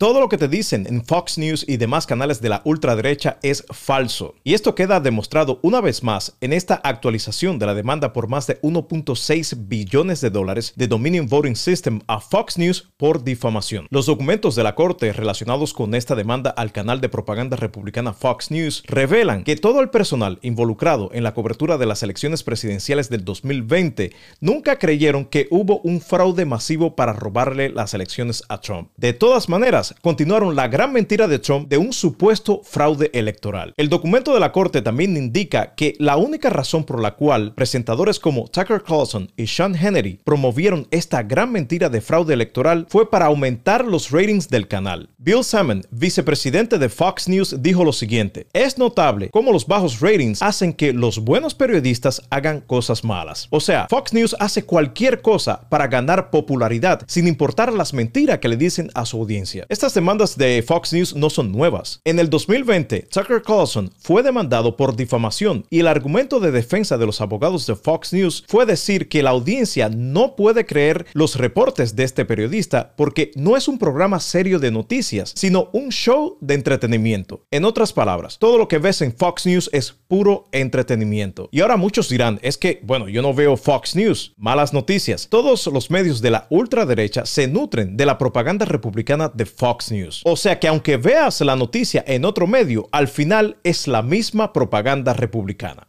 Todo lo que te dicen en Fox News y demás canales de la ultraderecha es falso. Y esto queda demostrado una vez más en esta actualización de la demanda por más de 1.6 billones de dólares de Dominion Voting System a Fox News por difamación. Los documentos de la corte relacionados con esta demanda al canal de propaganda republicana Fox News revelan que todo el personal involucrado en la cobertura de las elecciones presidenciales del 2020 nunca creyeron que hubo un fraude masivo para robarle las elecciones a Trump. De todas maneras, continuaron la gran mentira de Trump de un supuesto fraude electoral. El documento de la corte también indica que la única razón por la cual presentadores como Tucker Carlson y Sean Hannity promovieron esta gran mentira de fraude electoral fue para aumentar los ratings del canal. Bill Salmon, vicepresidente de Fox News, dijo lo siguiente: Es notable cómo los bajos ratings hacen que los buenos periodistas hagan cosas malas. O sea, Fox News hace cualquier cosa para ganar popularidad sin importar las mentiras que le dicen a su audiencia. Estas demandas de Fox News no son nuevas. En el 2020, Tucker Carlson fue demandado por difamación y el argumento de defensa de los abogados de Fox News fue decir que la audiencia no puede creer los reportes de este periodista porque no es un programa serio de noticias, sino un show de entretenimiento. En otras palabras, todo lo que ves en Fox News es puro entretenimiento. Y ahora muchos dirán, es que, bueno, yo no veo Fox News, malas noticias. Todos los medios de la ultraderecha se nutren de la propaganda republicana de Fox News. O sea que aunque veas la noticia en otro medio, al final es la misma propaganda republicana.